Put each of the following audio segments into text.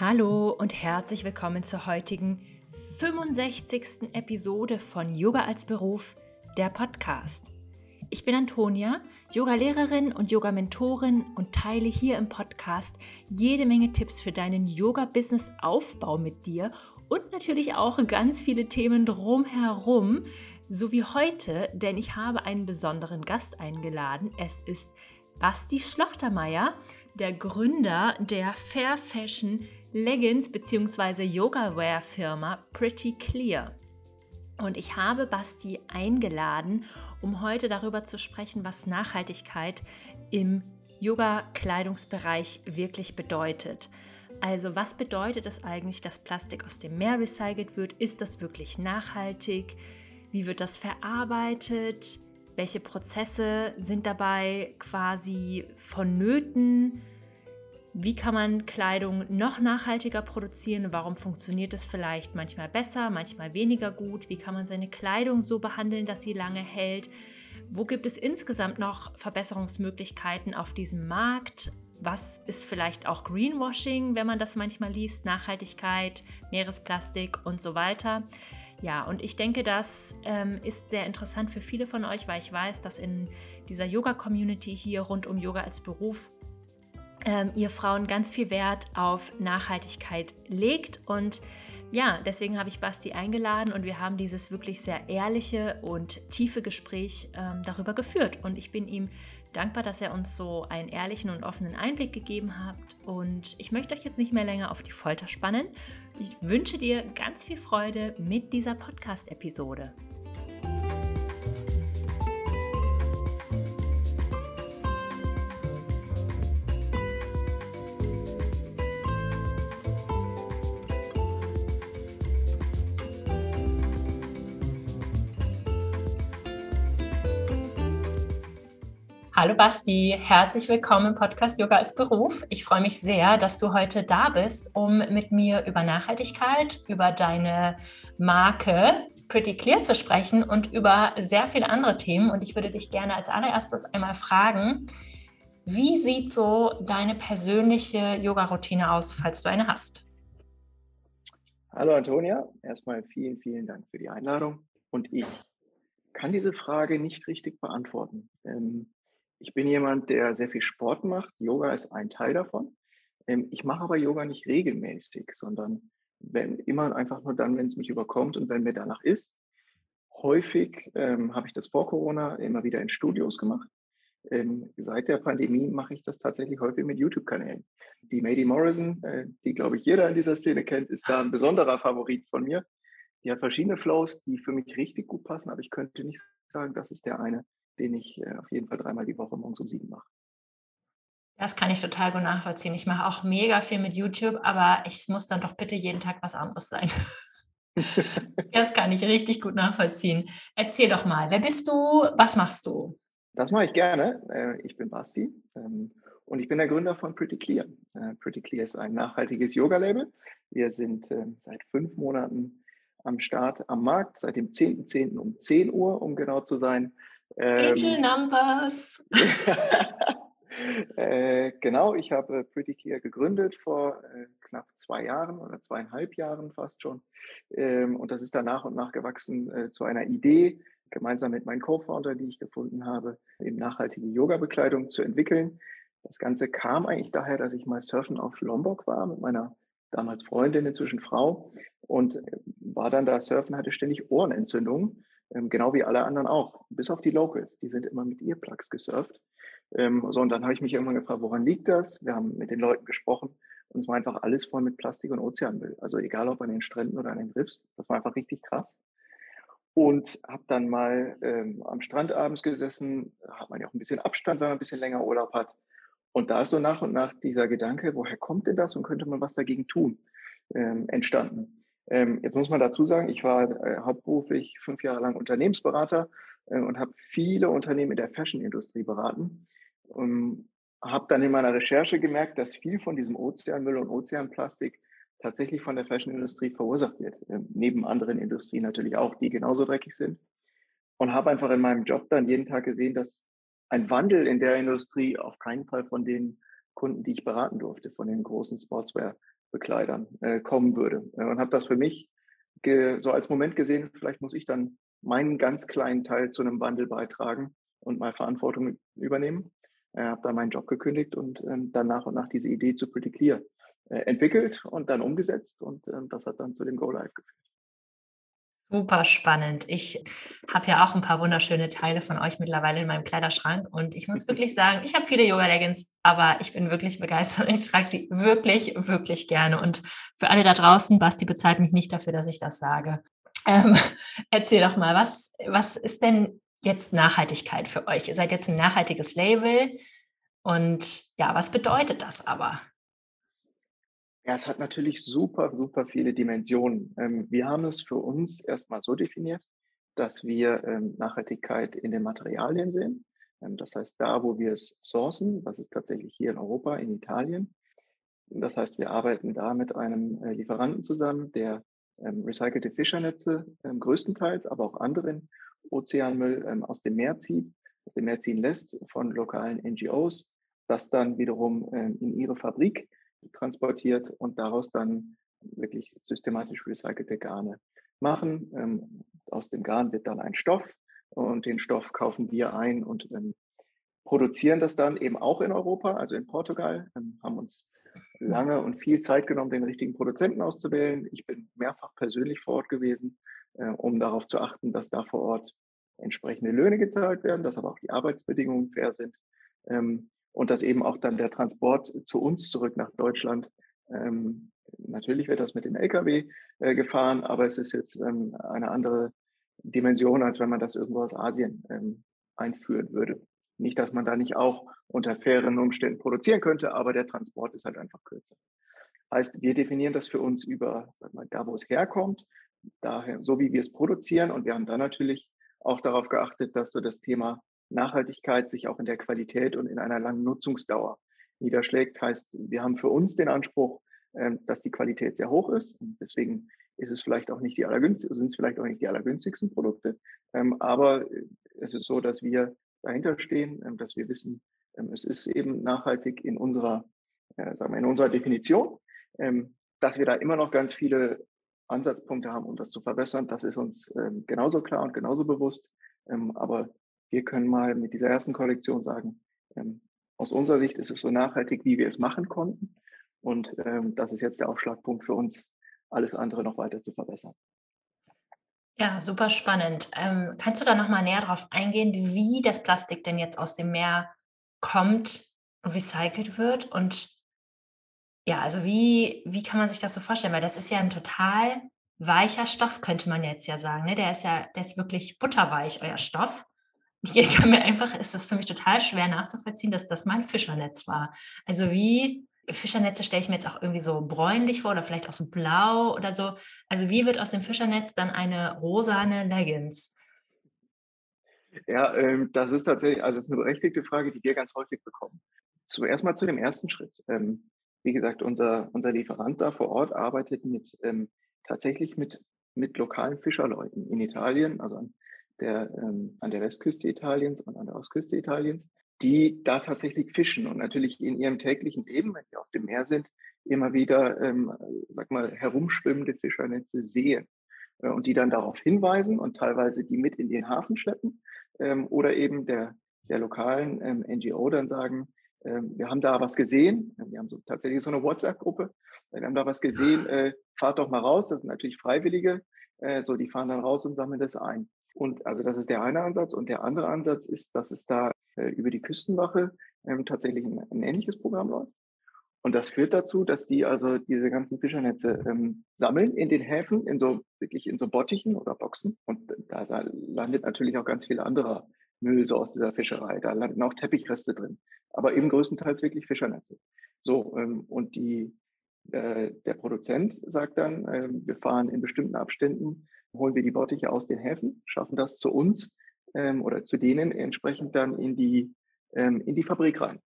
Hallo und herzlich willkommen zur heutigen 65. Episode von Yoga als Beruf, der Podcast. Ich bin Antonia, Yoga-Lehrerin und Yoga-Mentorin und teile hier im Podcast jede Menge Tipps für deinen Yoga-Business-Aufbau mit dir und natürlich auch ganz viele Themen drumherum, so wie heute, denn ich habe einen besonderen Gast eingeladen. Es ist Basti Schlachtermeier, der Gründer der Fair Fashion Leggings bzw. Yoga-Wear Firma Pretty Clear. Und ich habe Basti eingeladen, um heute darüber zu sprechen, was Nachhaltigkeit im Yoga-Kleidungsbereich wirklich bedeutet. Also was bedeutet es eigentlich, dass Plastik aus dem Meer recycelt wird? Ist das wirklich nachhaltig? Wie wird das verarbeitet? Welche Prozesse sind dabei quasi vonnöten? Wie kann man Kleidung noch nachhaltiger produzieren? Warum funktioniert es vielleicht manchmal besser, manchmal weniger gut? Wie kann man seine Kleidung so behandeln, dass sie lange hält? Wo gibt es insgesamt noch Verbesserungsmöglichkeiten auf diesem Markt? Was ist vielleicht auch Greenwashing, wenn man das manchmal liest? Nachhaltigkeit, Meeresplastik und so weiter. Ja, und ich denke, das ähm, ist sehr interessant für viele von euch, weil ich weiß, dass in dieser Yoga-Community hier rund um Yoga als Beruf ähm, ihr Frauen ganz viel Wert auf Nachhaltigkeit legt. Und ja, deswegen habe ich Basti eingeladen und wir haben dieses wirklich sehr ehrliche und tiefe Gespräch ähm, darüber geführt. Und ich bin ihm dankbar, dass er uns so einen ehrlichen und offenen Einblick gegeben hat. Und ich möchte euch jetzt nicht mehr länger auf die Folter spannen. Ich wünsche dir ganz viel Freude mit dieser Podcast-Episode. Hallo Basti, herzlich willkommen im Podcast Yoga als Beruf. Ich freue mich sehr, dass du heute da bist, um mit mir über Nachhaltigkeit, über deine Marke Pretty Clear zu sprechen und über sehr viele andere Themen. Und ich würde dich gerne als allererstes einmal fragen, wie sieht so deine persönliche Yoga-Routine aus, falls du eine hast? Hallo Antonia, erstmal vielen, vielen Dank für die Einladung. Und ich kann diese Frage nicht richtig beantworten. Ich bin jemand, der sehr viel Sport macht. Yoga ist ein Teil davon. Ähm, ich mache aber Yoga nicht regelmäßig, sondern wenn immer einfach nur dann, wenn es mich überkommt und wenn mir danach ist. Häufig ähm, habe ich das vor Corona immer wieder in Studios gemacht. Ähm, seit der Pandemie mache ich das tatsächlich häufig mit YouTube-Kanälen. Die Mady Morrison, äh, die glaube ich jeder in dieser Szene kennt, ist da ein besonderer Favorit von mir. Die hat verschiedene Flows, die für mich richtig gut passen, aber ich könnte nicht sagen, das ist der eine, den ich äh, auf jeden Fall dreimal die Woche morgens um sieben mache. Das kann ich total gut nachvollziehen. Ich mache auch mega viel mit YouTube, aber es muss dann doch bitte jeden Tag was anderes sein. das kann ich richtig gut nachvollziehen. Erzähl doch mal, wer bist du? Was machst du? Das mache ich gerne. Äh, ich bin Basti ähm, und ich bin der Gründer von Pretty Clear. Äh, Pretty Clear ist ein nachhaltiges Yoga-Label. Wir sind seit fünf Monaten am Start am Markt, seit dem 10.10. .10. um 10 Uhr, um genau zu sein. Angel ähm, Numbers. äh, genau, ich habe Pretty Clear gegründet vor äh, knapp zwei Jahren oder zweieinhalb Jahren fast schon. Ähm, und das ist dann nach und nach gewachsen äh, zu einer Idee, gemeinsam mit meinem Co-Founder, die ich gefunden habe, eben nachhaltige Yoga-Bekleidung zu entwickeln. Das Ganze kam eigentlich daher, dass ich mal surfen auf Lombok war mit meiner damals Freundin, inzwischen Frau, und äh, war dann da surfen, hatte ständig Ohrenentzündungen ähm, genau wie alle anderen auch, bis auf die Locals. Die sind immer mit Earplugs gesurft. Ähm, so, und dann habe ich mich irgendwann gefragt, woran liegt das? Wir haben mit den Leuten gesprochen und es war einfach alles voll mit Plastik und Ozeanmüll. Also egal ob an den Stränden oder an den Riffs, das war einfach richtig krass. Und habe dann mal ähm, am Strand abends gesessen, hat man ja auch ein bisschen Abstand, wenn man ein bisschen länger Urlaub hat. Und da ist so nach und nach dieser Gedanke, woher kommt denn das und könnte man was dagegen tun, ähm, entstanden. Ähm, jetzt muss man dazu sagen, ich war äh, hauptberuflich fünf Jahre lang Unternehmensberater äh, und habe viele Unternehmen in der Fashion-Industrie beraten. Und habe dann in meiner Recherche gemerkt, dass viel von diesem Ozeanmüll und Ozeanplastik tatsächlich von der Fashion-Industrie verursacht wird. Äh, neben anderen Industrien natürlich auch, die genauso dreckig sind. Und habe einfach in meinem Job dann jeden Tag gesehen, dass ein Wandel in der Industrie auf keinen Fall von den Kunden, die ich beraten durfte, von den großen Sportswear Bekleidern äh, kommen würde. Äh, und habe das für mich so als Moment gesehen, vielleicht muss ich dann meinen ganz kleinen Teil zu einem Wandel beitragen und mal Verantwortung übernehmen. Äh, habe da meinen Job gekündigt und ähm, dann nach und nach diese Idee zu Pretty Clear äh, entwickelt und dann umgesetzt und ähm, das hat dann zu dem Go Live geführt. Super spannend. Ich habe ja auch ein paar wunderschöne Teile von euch mittlerweile in meinem Kleiderschrank und ich muss wirklich sagen, ich habe viele Yoga-Leggings, aber ich bin wirklich begeistert und ich trage sie wirklich, wirklich gerne. Und für alle da draußen, Basti bezahlt mich nicht dafür, dass ich das sage. Ähm, erzähl doch mal, was, was ist denn jetzt Nachhaltigkeit für euch? Ihr seid jetzt ein nachhaltiges Label und ja, was bedeutet das aber? Ja, es hat natürlich super, super viele Dimensionen. Ähm, wir haben es für uns erstmal so definiert, dass wir ähm, Nachhaltigkeit in den Materialien sehen. Ähm, das heißt, da, wo wir es sourcen, das ist tatsächlich hier in Europa, in Italien. Das heißt, wir arbeiten da mit einem äh, Lieferanten zusammen, der recycelte Fischernetze größtenteils, aber auch anderen Ozeanmüll aus dem Meer zieht, aus dem Meer ziehen lässt von lokalen NGOs, das dann wiederum in ihre Fabrik transportiert und daraus dann wirklich systematisch recycelte Garne machen. Ähm, aus dem Garn wird dann ein Stoff und den Stoff kaufen wir ein und ähm, produzieren das dann eben auch in Europa, also in Portugal, ähm, haben uns lange und viel Zeit genommen, den richtigen Produzenten auszuwählen. Ich bin mehrfach persönlich vor Ort gewesen, äh, um darauf zu achten, dass da vor Ort entsprechende Löhne gezahlt werden, dass aber auch die Arbeitsbedingungen fair sind. Ähm, und dass eben auch dann der Transport zu uns zurück nach Deutschland, ähm, natürlich wird das mit dem Lkw äh, gefahren, aber es ist jetzt ähm, eine andere Dimension, als wenn man das irgendwo aus Asien ähm, einführen würde. Nicht, dass man da nicht auch unter fairen Umständen produzieren könnte, aber der Transport ist halt einfach kürzer. Heißt, wir definieren das für uns über, sag mal, da wo es herkommt, daher, so wie wir es produzieren. Und wir haben dann natürlich auch darauf geachtet, dass so das Thema Nachhaltigkeit sich auch in der Qualität und in einer langen Nutzungsdauer niederschlägt. Heißt, wir haben für uns den Anspruch, ähm, dass die Qualität sehr hoch ist. Und deswegen ist es vielleicht auch nicht die sind es vielleicht auch nicht die allergünstigsten Produkte. Ähm, aber äh, es ist so, dass wir dahinter stehen, ähm, dass wir wissen, es ist eben nachhaltig in unserer, äh, sagen wir, in unserer Definition. Dass wir da immer noch ganz viele Ansatzpunkte haben, um das zu verbessern, das ist uns genauso klar und genauso bewusst. Aber wir können mal mit dieser ersten Kollektion sagen, ähm, aus unserer Sicht ist es so nachhaltig, wie wir es machen konnten. Und ähm, das ist jetzt der Aufschlagpunkt für uns, alles andere noch weiter zu verbessern. Ja, super spannend. Ähm, kannst du da nochmal näher darauf eingehen, wie das Plastik denn jetzt aus dem Meer kommt und recycelt wird? Und ja, also wie, wie kann man sich das so vorstellen? Weil das ist ja ein total weicher Stoff, könnte man jetzt ja sagen. Ne? Der ist ja, der ist wirklich butterweich, euer Stoff. Ich kann mir einfach, ist das für mich total schwer nachzuvollziehen, dass das mein Fischernetz war. Also wie Fischernetze stelle ich mir jetzt auch irgendwie so bräunlich vor oder vielleicht auch so blau oder so. Also wie wird aus dem Fischernetz dann eine rosane Leggings? Ja, ähm, das ist tatsächlich, also das ist eine berechtigte Frage, die wir ganz häufig bekommen. Zuerst mal zu dem ersten Schritt. Ähm, wie gesagt, unser, unser Lieferant da vor Ort arbeitet mit ähm, tatsächlich mit, mit lokalen Fischerleuten in Italien, also an der, ähm, an der Westküste Italiens und an der Ostküste Italiens, die da tatsächlich fischen und natürlich in ihrem täglichen Leben, wenn sie auf dem Meer sind, immer wieder, ähm, sag mal, herumschwimmende Fischernetze sehen äh, und die dann darauf hinweisen und teilweise die mit in den Hafen schleppen ähm, oder eben der, der lokalen ähm, NGO dann sagen, ähm, wir haben da was gesehen, wir haben so, tatsächlich so eine WhatsApp-Gruppe, wir haben da was gesehen, äh, fahrt doch mal raus, das sind natürlich Freiwillige, äh, so die fahren dann raus und sammeln das ein. Und also das ist der eine Ansatz. Und der andere Ansatz ist, dass es da äh, über die Küstenwache ähm, tatsächlich ein, ein, ähnliches Programm läuft. Und das führt dazu, dass die also diese ganzen Fischernetze ähm, sammeln in den Häfen, in so wirklich in so Bottichen oder Boxen. Und da landet natürlich auch ganz viel anderer Müll so aus dieser Fischerei. Da landen auch Teppichreste drin, aber eben größtenteils wirklich Fischernetze. So, ähm, und die, äh, der Produzent sagt dann, äh, wir fahren in bestimmten Abständen holen wir die Bottiche aus den Häfen, schaffen das zu uns ähm, oder zu denen entsprechend dann in die, ähm, in die Fabrik rein.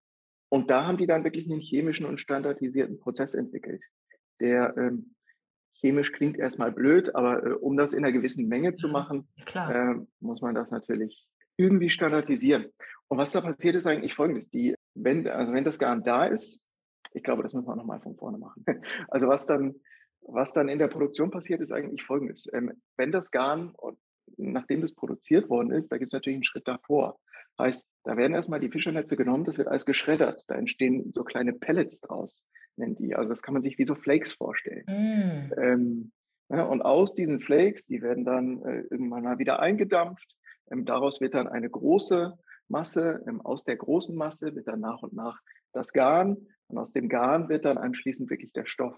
Und da haben die dann wirklich einen chemischen und standardisierten Prozess entwickelt, der ähm, chemisch klingt erstmal blöd, aber äh, um das in einer gewissen Menge zu machen, äh, muss man das natürlich irgendwie standardisieren. Und was da passiert ist eigentlich folgendes, die, wenn, also wenn das Garn da ist, Ich glaube, das müssen wir nochmal von vorne machen. Also was dann, was dann in der Produktion passiert, ist eigentlich folgendes. Ähm, wenn das Garn, nachdem das produziert worden ist, da gibt es natürlich einen Schritt davor. Heißt, da werden erstmal die Fischernetze genommen, das wird alles geschreddert. Da entstehen so kleine Pellets draus, nennen die. Also das kann man sich wie so Flakes vorstellen. Mm. Ähm, ja, und aus diesen Flakes, die werden dann äh, irgendwann mal wieder eingedampft. Ähm, daraus wird dann eine große Masse. Ähm, aus der großen Masse wird dann nach und nach das Garn. Und aus dem Garn wird dann anschließend wirklich der Stoff.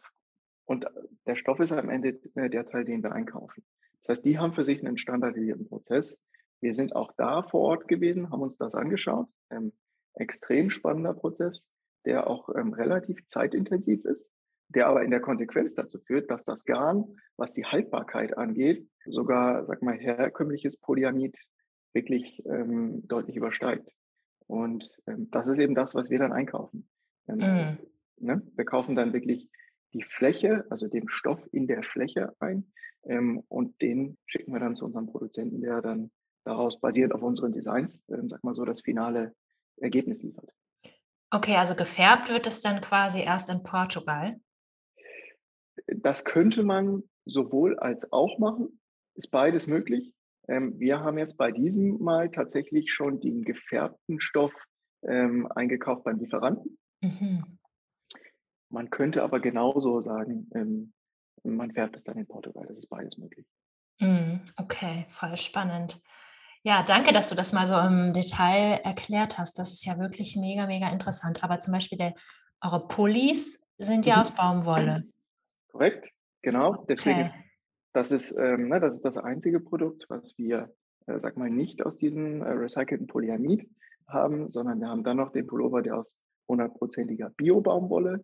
Und äh, der Stoff ist am Ende äh, der Teil, den wir einkaufen. Das heißt, die haben für sich einen standardisierten Prozess. Wir sind auch da vor Ort gewesen, haben uns das angeschaut. Ähm, extrem spannender Prozess, der auch ähm, relativ zeitintensiv ist, der aber in der Konsequenz dazu führt, dass das Garn, was die Haltbarkeit angeht, sogar, sag mal, herkömmliches Polyamid wirklich ähm, deutlich übersteigt. Und ähm, das ist eben das, was wir dann einkaufen. Mm. ne? Wir kaufen dann wirklich die Fläche, also den Stoff in der Fläche ein ähm, und den schicken wir dann zu unserem Produzenten, der dann daraus basierend auf unseren Designs, ähm, sag mal so, das finale Ergebnis liefert. Okay, also gefärbt wird es dann quasi erst in Portugal? Das könnte man sowohl als auch machen, ist beides möglich. Ähm, wir haben jetzt bei diesem Mal tatsächlich schon den gefärbten Stoff ähm, eingekauft beim Lieferanten. Mhm. Man könnte aber genauso sagen, ähm, man färbt es dann in Portugal. Das ist beides möglich. Mhm. Okay, voll spannend. Ja, danke, dass du das mal so im Detail erklärt hast. Das ist ja wirklich mega, mega interessant. Aber zum Beispiel der, eure Pullis sind ja mhm. aus Baumwolle. Korrekt, genau. Deswegen ist das ist, ähm, ne, das ist das einzige Produkt, was wir, äh, sag mal, nicht aus diesem äh, recycelten Polyamid haben, sondern wir haben dann noch den Pullover, der aus hundertprozentiger Bio-Baumwolle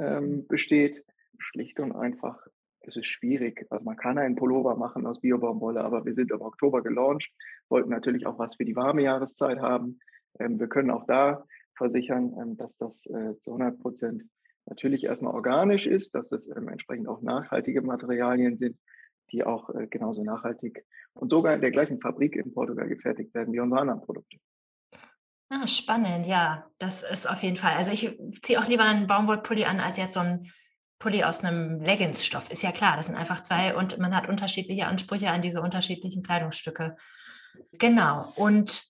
ähm, besteht. Schlicht und einfach, es ist schwierig. Also man kann einen Pullover machen aus Bio-Baumwolle, aber wir sind im Oktober gelauncht, wollten natürlich auch was für die warme Jahreszeit haben. Ähm, wir können auch da versichern, ähm, dass das äh, zu 100 Prozent natürlich erstmal organisch ist, dass es ähm, entsprechend auch nachhaltige Materialien sind die auch äh, genauso nachhaltig und sogar in der gleichen Fabrik in Portugal gefertigt werden wie unsere anderen Produkte. Ah, spannend, ja, das ist auf jeden Fall. Also ich ziehe auch lieber einen Baumwollpulli an, als jetzt so ein Pulli aus einem Leggings-Stoff. Ist ja klar, das sind einfach zwei und man hat unterschiedliche Ansprüche an diese unterschiedlichen Kleidungsstücke. Genau. Und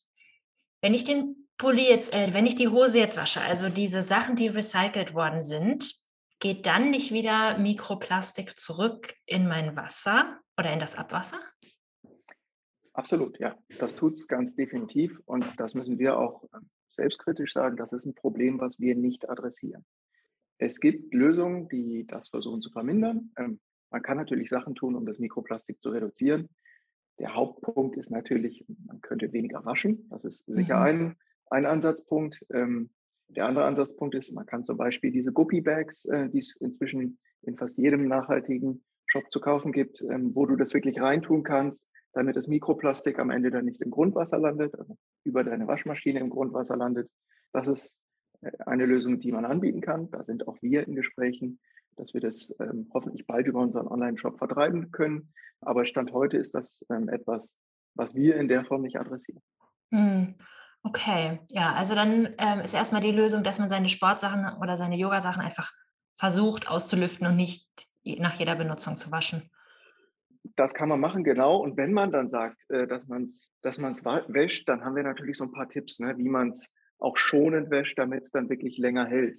wenn ich den Pulli jetzt, äh, wenn ich die Hose jetzt wasche, also diese Sachen, die recycelt worden sind, geht dann nicht wieder Mikroplastik zurück in mein Wasser oder in das Abwasser? Absolut, ja. Das tut es ganz definitiv. Und das müssen wir auch ähm, selbstkritisch sagen, das ist ein Problem, was wir nicht adressieren. Es gibt Lösungen, die das versuchen zu vermindern. Ähm, man kann natürlich Sachen tun, um das Mikroplastik zu reduzieren. Der Hauptpunkt ist natürlich, man könnte weniger waschen. Das ist sicher mhm. ein, ein Ansatzpunkt. Ähm, der andere Ansatzpunkt ist, man kann zum Beispiel diese Guppy-Bags, äh, die es inzwischen in fast jedem nachhaltigen Shop zu kaufen gibt, ähm, wo du das wirklich reintun kannst, damit das Mikroplastik am Ende dann nicht im Grundwasser landet, also über deine Waschmaschine im Grundwasser landet. Das ist äh, eine Lösung, die man anbieten kann. Da sind auch wir in Gesprächen, dass wir das ähm, hoffentlich bald über unseren Online-Shop vertreiben können. Aber Stand heute ist das ähm, etwas, was wir in der Form nicht adressieren. Hm. Okay, ja, also dann ähm, ist erstmal die Lösung, dass man seine Sportsachen oder seine Yogasachen einfach versucht auszulüften und nicht nach jeder Benutzung zu waschen. Das kann man machen, genau. Und wenn man dann sagt, dass man es dass man's wäscht, dann haben wir natürlich so ein paar Tipps, ne, wie man es auch schonend wäscht, damit es dann wirklich länger hält.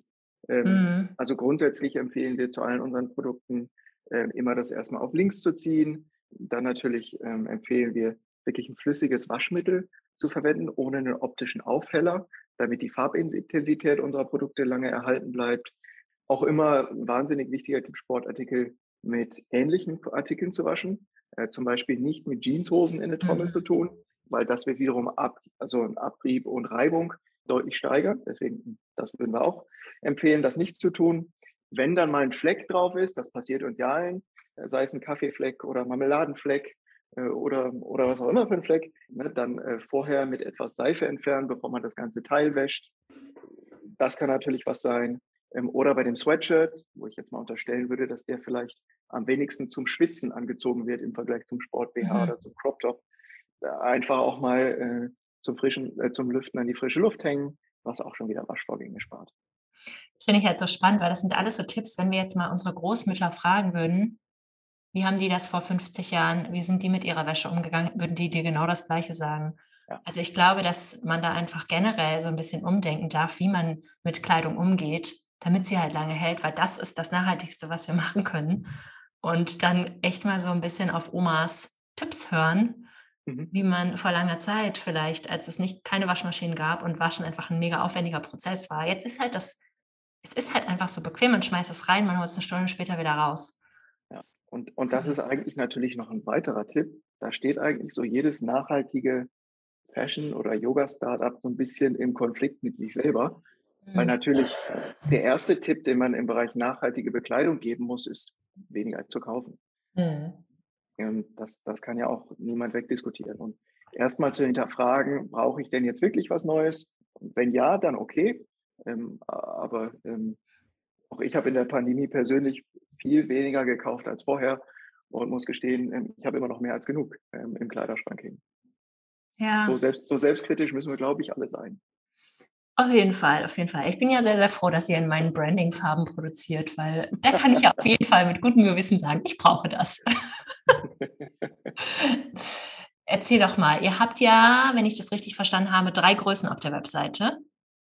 Ähm, mhm. Also grundsätzlich empfehlen wir zu allen unseren Produkten äh, immer das erstmal auf links zu ziehen. Dann natürlich ähm, empfehlen wir wirklich ein flüssiges Waschmittel zu verwenden, ohne einen optischen Aufheller, damit die Farbintensität unserer Produkte lange erhalten bleibt. Auch immer ein wahnsinnig wichtiger Tipp, Sportartikel mit ähnlichen Artikeln zu waschen. Äh, zum Beispiel nicht mit Jeanshosen in eine Trommel mhm. zu tun, weil das wird wiederum ab, also ein Abrieb und Reibung deutlich steigern. Deswegen, das würden wir auch empfehlen, das nicht zu tun. Wenn dann mal ein Fleck drauf ist, das passiert uns ja allen, sei es ein Kaffeefleck oder Marmeladenfleck, äh, oder, oder was auch immer für ein Fleck, ne, dann äh, vorher mit etwas Seife entfernen, bevor man das ganze Teil wäscht. Das kann natürlich was sein. Ähm, oder bei dem Sweatshirt, wo ich jetzt mal unterstellen würde, dass der vielleicht am wenigsten zum Schwitzen angezogen wird im Vergleich zum Sport-BH mhm. oder zum Crop-Top. Einfach auch mal äh, zum, frischen, äh, zum Lüften an die frische Luft hängen, was auch schon wieder Waschvorgänge spart. Das finde ich halt so spannend, weil das sind alles so Tipps, wenn wir jetzt mal unsere Großmütter fragen würden, wie haben die das vor 50 Jahren, wie sind die mit ihrer Wäsche umgegangen, würden die dir genau das Gleiche sagen. Ja. Also ich glaube, dass man da einfach generell so ein bisschen umdenken darf, wie man mit Kleidung umgeht, damit sie halt lange hält, weil das ist das Nachhaltigste, was wir machen können. Und dann echt mal so ein bisschen auf Omas Tipps hören, mhm. wie man vor langer Zeit vielleicht, als es nicht keine Waschmaschinen gab und Waschen einfach ein mega aufwendiger Prozess war. Jetzt ist halt das, es ist halt einfach so bequem, man schmeißt es rein, man holt es eine Stunde später wieder raus. Ja, und, und das ist eigentlich natürlich noch ein weiterer Tipp. Da steht eigentlich so jedes nachhaltige Fashion- oder Yoga-Startup so ein bisschen im Konflikt mit sich selber. Weil mhm. natürlich äh, der erste Tipp, den man im Bereich nachhaltige Bekleidung geben muss, ist weniger zu kaufen. Mhm. Das, das kann ja auch niemand wegdiskutieren. Und erstmal zu hinterfragen, brauche ich denn jetzt wirklich was Neues? Und wenn ja, dann okay. Ähm, aber ähm, auch ich habe in der Pandemie persönlich viel weniger gekauft als vorher und muss gestehen, ähm, ich habe immer noch mehr als genug ähm, im Kleiderschrank hängen. Ja. So, selbst, so selbstkritisch müssen wir, glaube ich, alle sein. Auf jeden Fall, auf jeden Fall. Ich bin ja sehr, sehr froh, dass ihr in meinen Branding-Farben produziert, weil da kann ich ja auf jeden Fall mit gutem Gewissen sagen, ich brauche das. Erzähl doch mal, ihr habt ja, wenn ich das richtig verstanden habe, drei Größen auf der Webseite.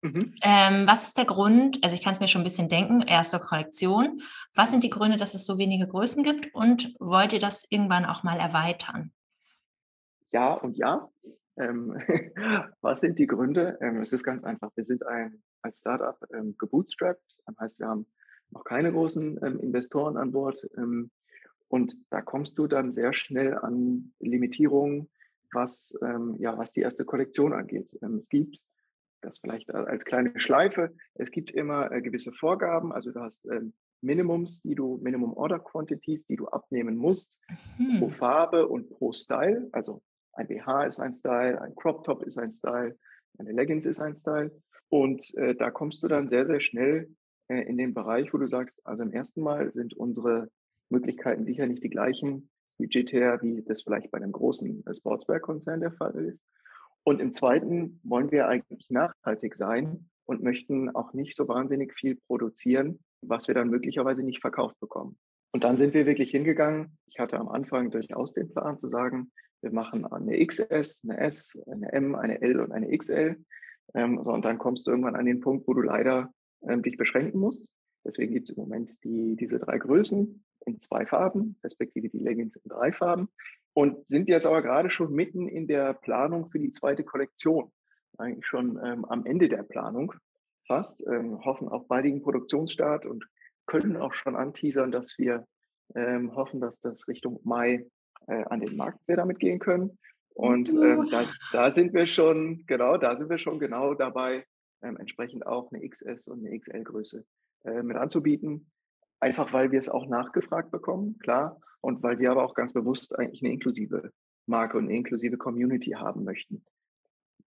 Mhm. Ähm, was ist der Grund? Also ich kann es mir schon ein bisschen denken, erste Kollektion. Was sind die Gründe, dass es so wenige Größen gibt und wollt ihr das irgendwann auch mal erweitern? Ja und ja. Ähm, was sind die Gründe? Ähm, es ist ganz einfach. Wir sind ein, als Startup ähm, gebootstrapped. Das heißt, wir haben noch keine großen ähm, Investoren an Bord. Ähm, und da kommst du dann sehr schnell an Limitierungen, was, ähm, ja, was die erste Kollektion angeht. es gibt das vielleicht als kleine Schleife. Es gibt immer äh, gewisse Vorgaben. Also du hast Minimums, die du, Minimum Order Quantities, die du abnehmen musst mhm. pro Farbe und pro Style. Also ein BH ist ein Style, ein Crop Top ist ein Style, eine Leggings ist ein Style. Und äh, da kommst du dann sehr, sehr schnell äh, in den Bereich, wo du sagst, also im ersten Mal sind unsere Möglichkeiten sicher nicht die gleichen budgetär, wie das vielleicht bei einem großen äh, Sportswear-Konzern der Fall ist. Und im zweiten wollen wir eigentlich nachhaltig sein und möchten auch nicht so wahnsinnig viel produzieren, was wir dann möglicherweise nicht verkauft bekommen. Und dann sind wir wirklich hingegangen. Ich hatte am Anfang durchaus den Plan zu sagen, wir machen eine XS, eine S, eine M, eine L und eine XL. Ähm, so, und dann kommst du irgendwann an den Punkt, wo du leider ähm, dich beschränken musst. Deswegen gibt es im Moment die, diese drei Größen in zwei Farben, respektive die Leggings in drei Farben. Und sind jetzt aber gerade schon mitten in der Planung für die zweite Kollektion. Eigentlich schon ähm, am Ende der Planung fast. Ähm, hoffen auf baldigen Produktionsstart und können auch schon anteasern, dass wir ähm, hoffen, dass das Richtung Mai äh, an den Markt wir damit gehen können. Und ähm, das, da sind wir schon, genau, da sind wir schon genau dabei, ähm, entsprechend auch eine XS und eine XL-Größe äh, mit anzubieten. Einfach weil wir es auch nachgefragt bekommen, klar. Und weil wir aber auch ganz bewusst eigentlich eine inklusive Marke und eine inklusive Community haben möchten.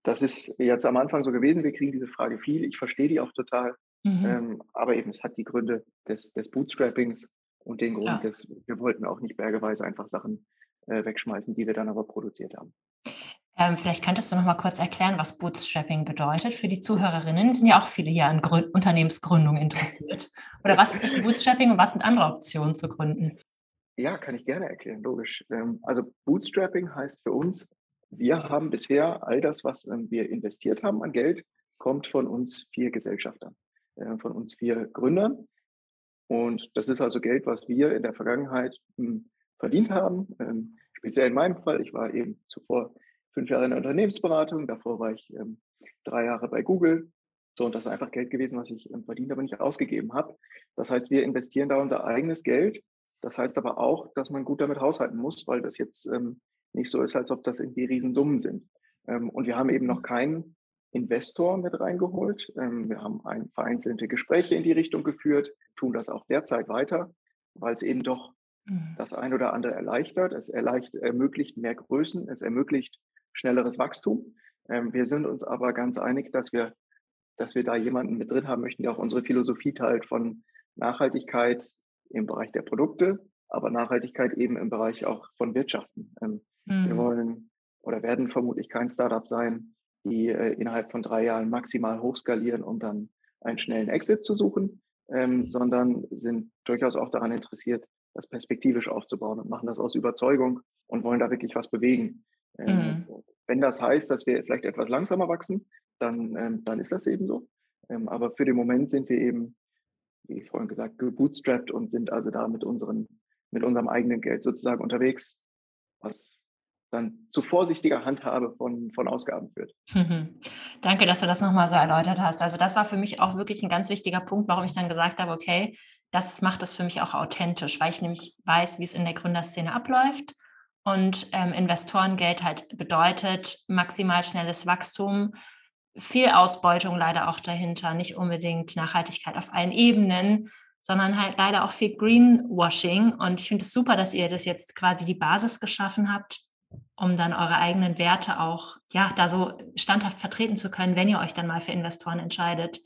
Das ist jetzt am Anfang so gewesen. Wir kriegen diese Frage viel. Ich verstehe die auch total. Mhm. Ähm, aber eben, es hat die Gründe des, des Bootstrappings und den Grund, ja. dass wir wollten auch nicht bergeweise einfach Sachen äh, wegschmeißen, die wir dann aber produziert haben. Ähm, vielleicht könntest du noch mal kurz erklären, was Bootstrapping bedeutet für die Zuhörerinnen. Es sind ja auch viele hier an Grün Unternehmensgründung interessiert. Oder was ist Bootstrapping und was sind andere Optionen zu gründen? Ja, kann ich gerne erklären, logisch. Ähm, also Bootstrapping heißt für uns, wir haben bisher all das, was ähm, wir investiert haben an Geld, kommt von uns vier Gesellschaftern, äh, von uns vier Gründern. Und das ist also Geld, was wir in der Vergangenheit hm, verdient haben. Ähm, speziell in meinem Fall, ich war eben zuvor fünf Jahre in der Unternehmensberatung, davor war ich ähm, drei Jahre bei Google. So, und das ist einfach Geld gewesen, was ich ähm, verdient, aber nicht ausgegeben habe. Das heißt, wir investieren da unser eigenes Geld. Das heißt aber auch, dass man gut damit haushalten muss, weil das jetzt ähm, nicht so ist, als ob das irgendwie Riesensummen sind. Ähm, und wir haben eben noch keinen Investor mit reingeholt. Ähm, wir haben ein, vereinzelte Gespräche in die Richtung geführt, tun das auch derzeit weiter, weil es eben doch Mhm. das ein oder andere erleichtert. Es erleichtert, ermöglicht mehr Größen, es ermöglicht schnelleres Wachstum. Ähm, wir sind uns aber ganz einig, dass wir, dass wir da jemanden mit drin haben möchten, der auch unsere Philosophie teilt von Nachhaltigkeit im Bereich der Produkte, aber Nachhaltigkeit eben im Bereich auch von Wirtschaften. Ähm, mhm. Wir wollen oder werden vermutlich kein Startup sein, die äh, innerhalb von drei Jahren maximal hochskalieren und dann einen schnellen Exit zu suchen, ähm, sondern sind durchaus auch daran interessiert, das perspektivisch aufzubauen und machen das aus Überzeugung und wollen da wirklich was bewegen. Ähm, mhm. Wenn das heißt, dass wir vielleicht etwas langsamer wachsen, dann, ähm, dann ist das eben so. Ähm, aber für den Moment sind wir eben, wie vorhin gesagt, gebootstrapped und sind also da mit, unseren, mit unserem eigenen Geld sozusagen unterwegs, was dann zu vorsichtiger Handhabe von, von Ausgaben führt. Mhm. Danke, dass du das nochmal so erläutert hast. Also das war für mich auch wirklich ein ganz wichtiger Punkt, warum ich dann gesagt habe, okay, das macht es für mich auch authentisch, weil ich nämlich weiß, wie es in der Gründerszene abläuft. Und ähm, Investorengeld halt bedeutet maximal schnelles Wachstum, viel Ausbeutung leider auch dahinter, nicht unbedingt Nachhaltigkeit auf allen Ebenen, sondern halt leider auch viel Greenwashing. Und ich finde es super, dass ihr das jetzt quasi die Basis geschaffen habt, um dann eure eigenen Werte auch, ja, da so standhaft vertreten zu können, wenn ihr euch dann mal für Investoren entscheidet.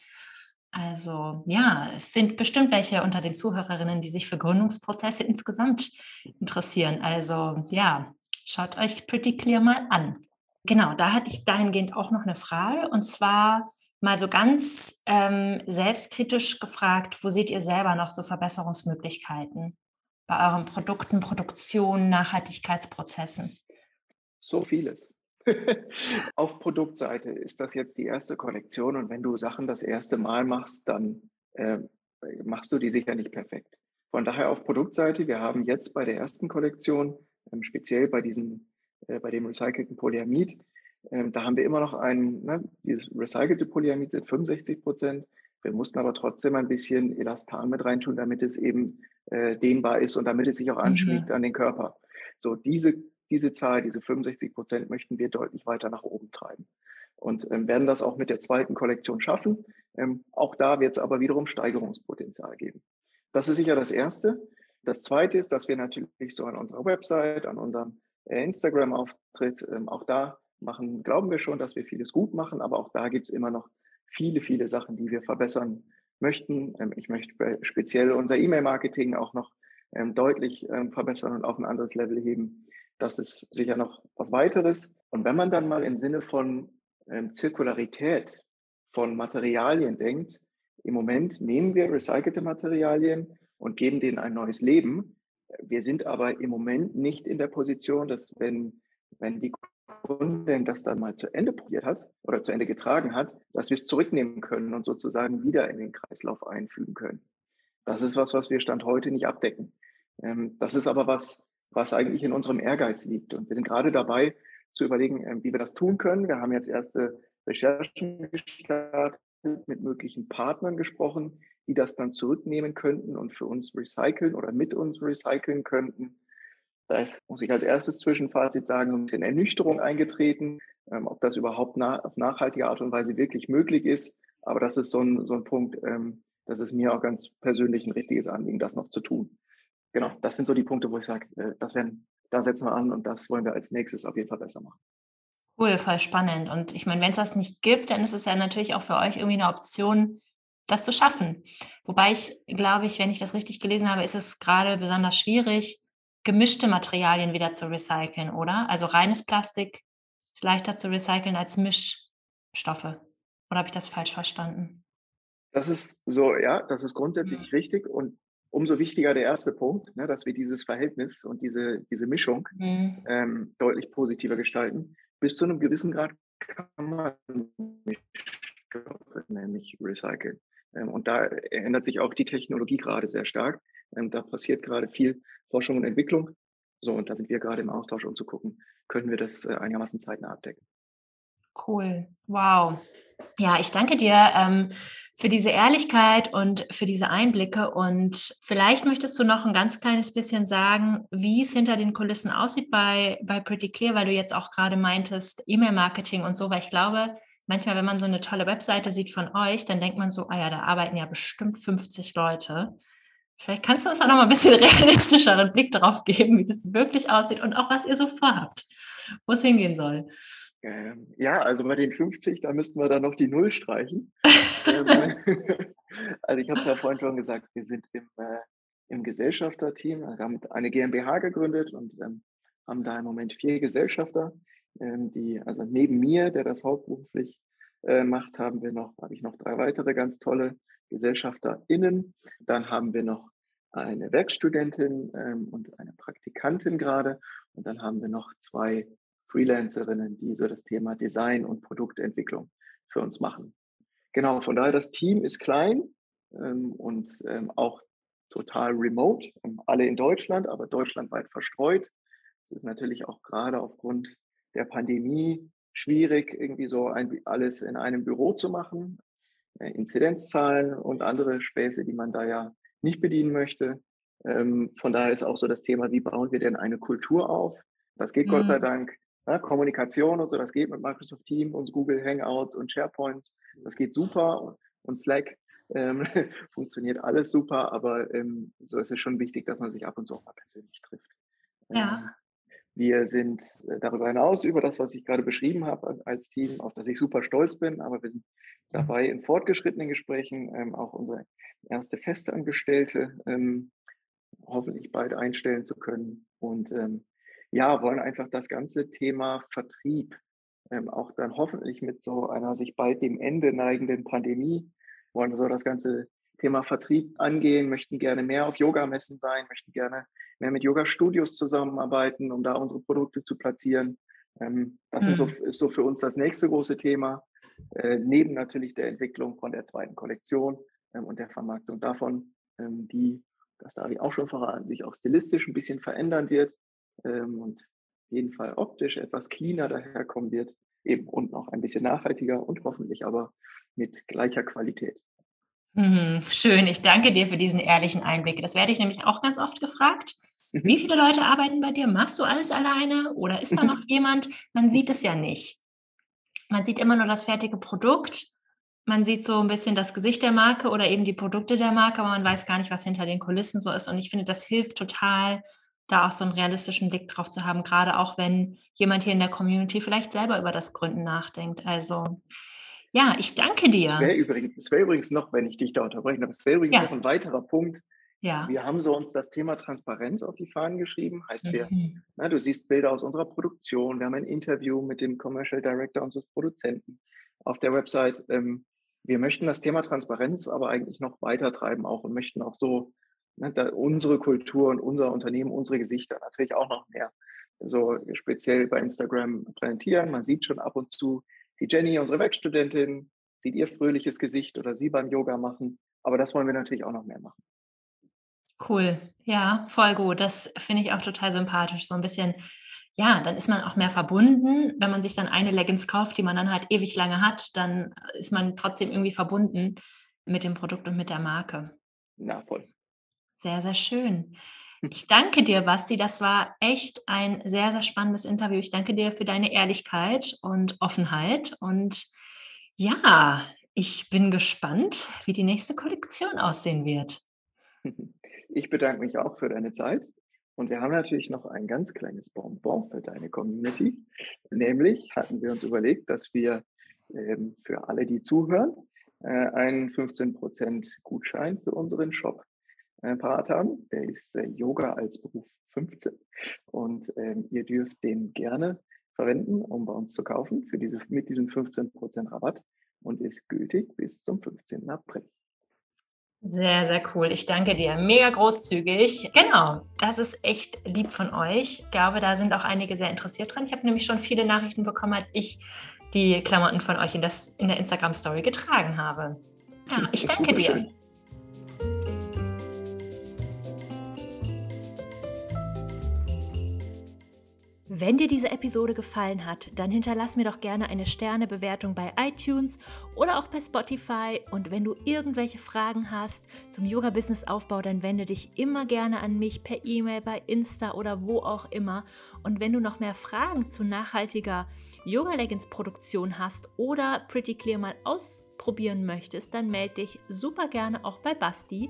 Also ja, es sind bestimmt welche unter den Zuhörerinnen, die sich für Gründungsprozesse insgesamt interessieren. Also ja, schaut euch Pretty Clear mal an. Genau, da hatte ich dahingehend auch noch eine Frage und zwar mal so ganz ähm, selbstkritisch gefragt, wo seht ihr selber noch so Verbesserungsmöglichkeiten bei euren Produkten, Produktionen, Nachhaltigkeitsprozessen? So vieles. Auf Produktseite ist das jetzt die erste Kollektion und wenn du Sachen das erste Mal machst, dann äh, machst du die sicher nicht perfekt. Von daher auf Produktseite, wir haben jetzt bei der ersten Kollektion, ähm, speziell bei diesem, äh, bei dem recycelten Polyamid, äh, da haben wir immer noch ein, ne, dieses recycelte Polyamid sind 65 Prozent. Wir mussten aber trotzdem ein bisschen Elastan mit reintun, damit es eben äh, dehnbar ist und damit es sich auch mhm. anschmiegt mhm. an den Körper. So, diese diese Zahl, diese 65 Prozent, möchten wir deutlich weiter nach oben treiben und ähm, werden das auch mit der zweiten Kollektion schaffen. Ähm, auch da wird es aber wiederum Steigerungspotenzial geben. Das ist sicher das Erste. Das Zweite ist, dass wir natürlich so an unserer Website, an unserem äh, Instagram-Auftritt, ähm, auch da machen, glauben wir schon, dass wir vieles gut machen, aber auch da gibt es immer noch viele, viele Sachen, die wir verbessern möchten. Ähm, ich möchte speziell unser E-Mail-Marketing auch noch ähm, deutlich ähm, verbessern und auf ein anderes Level heben. Das ist sicher noch was weiteres. Und wenn man dann mal im Sinne von ähm, Zirkularität von Materialien denkt, im Moment nehmen wir recycelte Materialien und geben denen ein neues Leben. Wir sind aber im Moment nicht in der Position, dass wenn, wenn die Kundin das dann mal zu Ende probiert hat oder zu Ende getragen hat, dass wir es zurücknehmen können und sozusagen wieder in den Kreislauf einfügen können. Das ist was, was wir Stand heute nicht abdecken. Ähm, das ist aber was, was eigentlich in unserem Ehrgeiz liegt. Und wir sind gerade dabei zu überlegen, ähm, wie wir das tun können. Wir haben jetzt erste Recherchen gestartet, mit möglichen Partnern gesprochen, die das dann zurücknehmen könnten und für uns recyceln oder mit uns recyceln könnten. Da ist, muss ich als erstes Zwischenfazit sagen, ein bisschen Ernüchterung eingetreten, ähm, ob das überhaupt auf nachhaltige Art und Weise wirklich möglich ist. Aber das ist so ein, so ein Punkt, ähm, das ist mir auch ganz persönlich ein richtiges Anliegen, das noch zu tun genau, das sind so die Punkte, wo ich sage, äh, das werden, da setzen wir an und das wollen wir als nächstes auf jeden Fall besser machen. Cool, voll spannend. Und ich meine, wenn es das nicht gibt, dann ist es ja natürlich auch für euch irgendwie eine Option, das zu schaffen. Wobei ich glaube ich, wenn ich das richtig gelesen habe, ist es gerade besonders schwierig, gemischte Materialien wieder zu recyceln, oder? Also reines Plastik ist leichter zu recyceln als Mischstoffe. Oder habe ich das falsch verstanden? Das ist so, ja, das ist grundsätzlich mhm. richtig. Und umso wichtiger der erste Punkt, ne, dass wir dieses Verhältnis und diese, diese Mischung mhm. ähm, deutlich positiver gestalten. Bis zu einem gewissen Grad kann man Mischstoffe nämlich recyceln. Ähm, und da ändert sich auch die Technologie gerade sehr stark. Ähm, da passiert gerade viel Forschung und Entwicklung. So, und da sind wir gerade im Austausch, um zu gucken, können wir das äh, einigermaßen zeitnah abdecken. Cool. Wow. Ja, ich danke dir ähm, für diese Ehrlichkeit und für diese Einblicke. Und vielleicht möchtest du noch ein ganz kleines bisschen sagen, wie es hinter den Kulissen aussieht bei, bei Pretty Clear, weil du jetzt auch gerade meintest, E-Mail-Marketing und so, weil ich glaube, manchmal, wenn man so eine tolle Webseite sieht von euch, dann denkt man so, ah ja, da arbeiten ja bestimmt 50 Leute. Vielleicht kannst du uns auch noch mal ein bisschen realistischeren Blick darauf geben, wie das wirklich aussieht und auch was ihr so vorhabt, wo es hingehen soll. Ähm, ja, also bei den 50, da müssten wir dann noch die Null streichen. Ähm, also ich habe es ja vorhin schon gesagt, wir sind im, äh, im Gesellschafterteam, wir haben eine GmbH gegründet und ähm, haben da im Moment vier Gesellschafter, ähm, die, also neben mir, der das hauptberuflich äh, macht, haben wir noch, habe ich noch drei weitere ganz tolle GesellschafterInnen. Dann haben wir noch eine Werkstudentin ähm, und eine Praktikantin gerade. Und dann haben wir noch zwei Freelancerinnen, die so das Thema Design und Produktentwicklung für uns machen. Genau, von daher das Team ist klein ähm, und ähm, auch total remote, alle in Deutschland, aber deutschlandweit verstreut. Es ist natürlich auch gerade aufgrund der Pandemie schwierig, irgendwie so ein, alles in einem Büro zu machen. Äh, Inzidenzzahlen und andere Späße, die man da ja nicht bedienen möchte. Ähm, von daher ist auch so das Thema, wie bauen wir denn eine Kultur auf? Das geht mhm. Gott sei mhm. Dank. Ja, Kommunikation und so, das geht mit Microsoft Teams und Google Hangouts und SharePoints. Das geht super und Slack ähm, funktioniert alles super, aber ähm, so ist es schon wichtig, dass man sich ab und zu auch mal persönlich trifft. Ja. Ähm, wir sind äh, darüber hinaus über das, was ich gerade beschrieben habe als Team, auf das ich super stolz bin, aber wir sind dabei in fortgeschrittenen Gesprächen ähm, auch unsere erste Festangestellte ähm, hoffentlich bald einstellen zu können. Und ähm, ja, wollen einfach das ganze Thema Vertrieb ähm, auch dann hoffentlich mit so einer sich bald dem Ende neigenden Pandemie, wollen so das ganze Thema Vertrieb angehen, möchten gerne mehr auf Yoga-Messen sein, möchten gerne mehr mit Yoga-Studios zusammenarbeiten, um da unsere Produkte zu platzieren. Ähm, das mhm. so, ist so für uns das nächste große Thema, äh, neben natürlich der Entwicklung von der zweiten Kollektion ähm, und der Vermarktung davon, ähm, die, das darf ich auch schon verraten, sich auch stilistisch ein bisschen verändern wird ähm, und auf jeden Fall optisch etwas cleaner daherkommen wird, eben und noch ein bisschen nachhaltiger und hoffentlich aber mit gleicher Qualität. Mhm, schön, ich danke dir für diesen ehrlichen Einblick. Das werde ich nämlich auch ganz oft gefragt. Mhm. Wie viele Leute arbeiten bei dir? Machst du alles alleine oder ist da noch jemand? Man sieht es ja nicht. Man sieht immer nur das fertige Produkt. Man sieht so ein bisschen das Gesicht der Marke oder eben die Produkte der Marke, aber man weiß gar nicht, was hinter den Kulissen so ist. Und ich finde, das hilft total, da auch so einen realistischen Blick drauf zu haben, gerade auch wenn jemand hier in der Community vielleicht selber über das Gründen nachdenkt. Also ja, ich danke dir. Es wäre übrigens, wär übrigens noch, wenn ich dich da unterbreche, es wäre übrigens ja. noch ein weiterer Punkt. Ja. Wir haben so uns das Thema Transparenz auf die Fahnen geschrieben. Heißt, mhm. wir, na, du siehst Bilder aus unserer Produktion. Wir haben ein Interview mit dem Commercial Director unseres Produzenten auf der Website. Ähm, wir möchten das Thema Transparenz aber eigentlich noch weiter treiben auch und möchten auch so ne, unsere Kultur und unser Unternehmen, unsere Gesichter natürlich auch noch mehr so speziell bei Instagram präsentieren. Man sieht schon ab und zu die Jenny, unsere Werkstudentin, sieht ihr fröhliches Gesicht oder sie beim Yoga machen. Aber das wollen wir natürlich auch noch mehr machen. Cool, ja, voll gut. Das finde ich auch total sympathisch. So ein bisschen, ja, dann ist man auch mehr verbunden. Wenn man sich dann eine Leggings kauft, die man dann halt ewig lange hat, dann ist man trotzdem irgendwie verbunden mit dem Produkt und mit der Marke. Na, voll. Sehr, sehr schön. Ich danke dir, Basti. Das war echt ein sehr, sehr spannendes Interview. Ich danke dir für deine Ehrlichkeit und Offenheit. Und ja, ich bin gespannt, wie die nächste Kollektion aussehen wird. Ich bedanke mich auch für deine Zeit. Und wir haben natürlich noch ein ganz kleines Bonbon für deine Community. Nämlich hatten wir uns überlegt, dass wir ähm, für alle, die zuhören, äh, einen 15% Gutschein für unseren Shop äh, parat haben. Der ist äh, Yoga als Beruf 15 und ähm, ihr dürft den gerne verwenden, um bei uns zu kaufen für diese, mit diesem 15% Rabatt und ist gültig bis zum 15. April. Sehr, sehr cool. Ich danke dir. Mega großzügig. Genau, das ist echt lieb von euch. Ich glaube, da sind auch einige sehr interessiert dran. Ich habe nämlich schon viele Nachrichten bekommen, als ich die Klamotten von euch in, das, in der Instagram-Story getragen habe. Ja, ich danke dir. Schön. Wenn dir diese Episode gefallen hat, dann hinterlass mir doch gerne eine Sternebewertung bei iTunes oder auch bei Spotify. Und wenn du irgendwelche Fragen hast zum Yoga-Business-Aufbau, dann wende dich immer gerne an mich per E-Mail, bei Insta oder wo auch immer. Und wenn du noch mehr Fragen zu nachhaltiger Yoga-Leggings-Produktion hast oder Pretty Clear mal ausprobieren möchtest, dann melde dich super gerne auch bei Basti.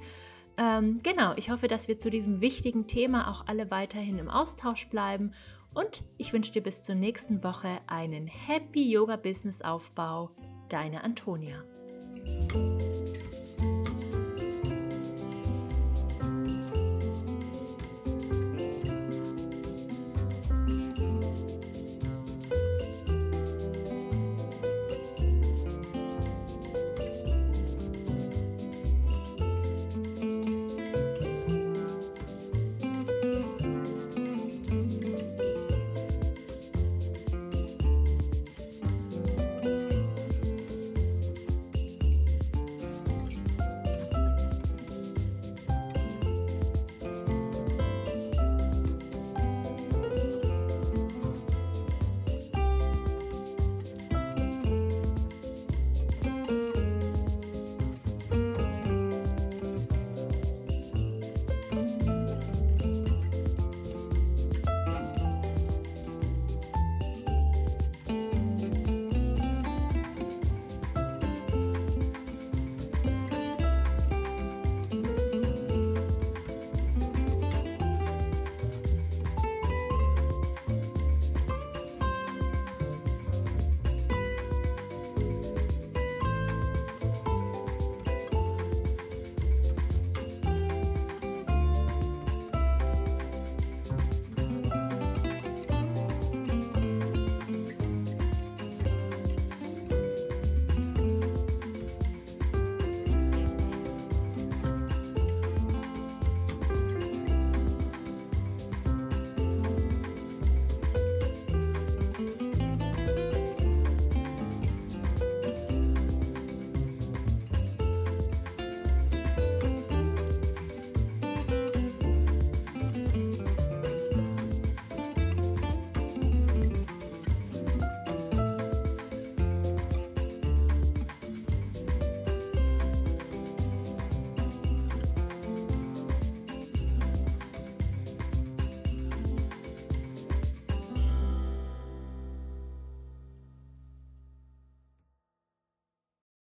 Ähm, genau, ich hoffe, dass wir zu diesem wichtigen Thema auch alle weiterhin im Austausch bleiben und ich wünsche dir bis zur nächsten Woche einen Happy Yoga Business Aufbau. Deine Antonia.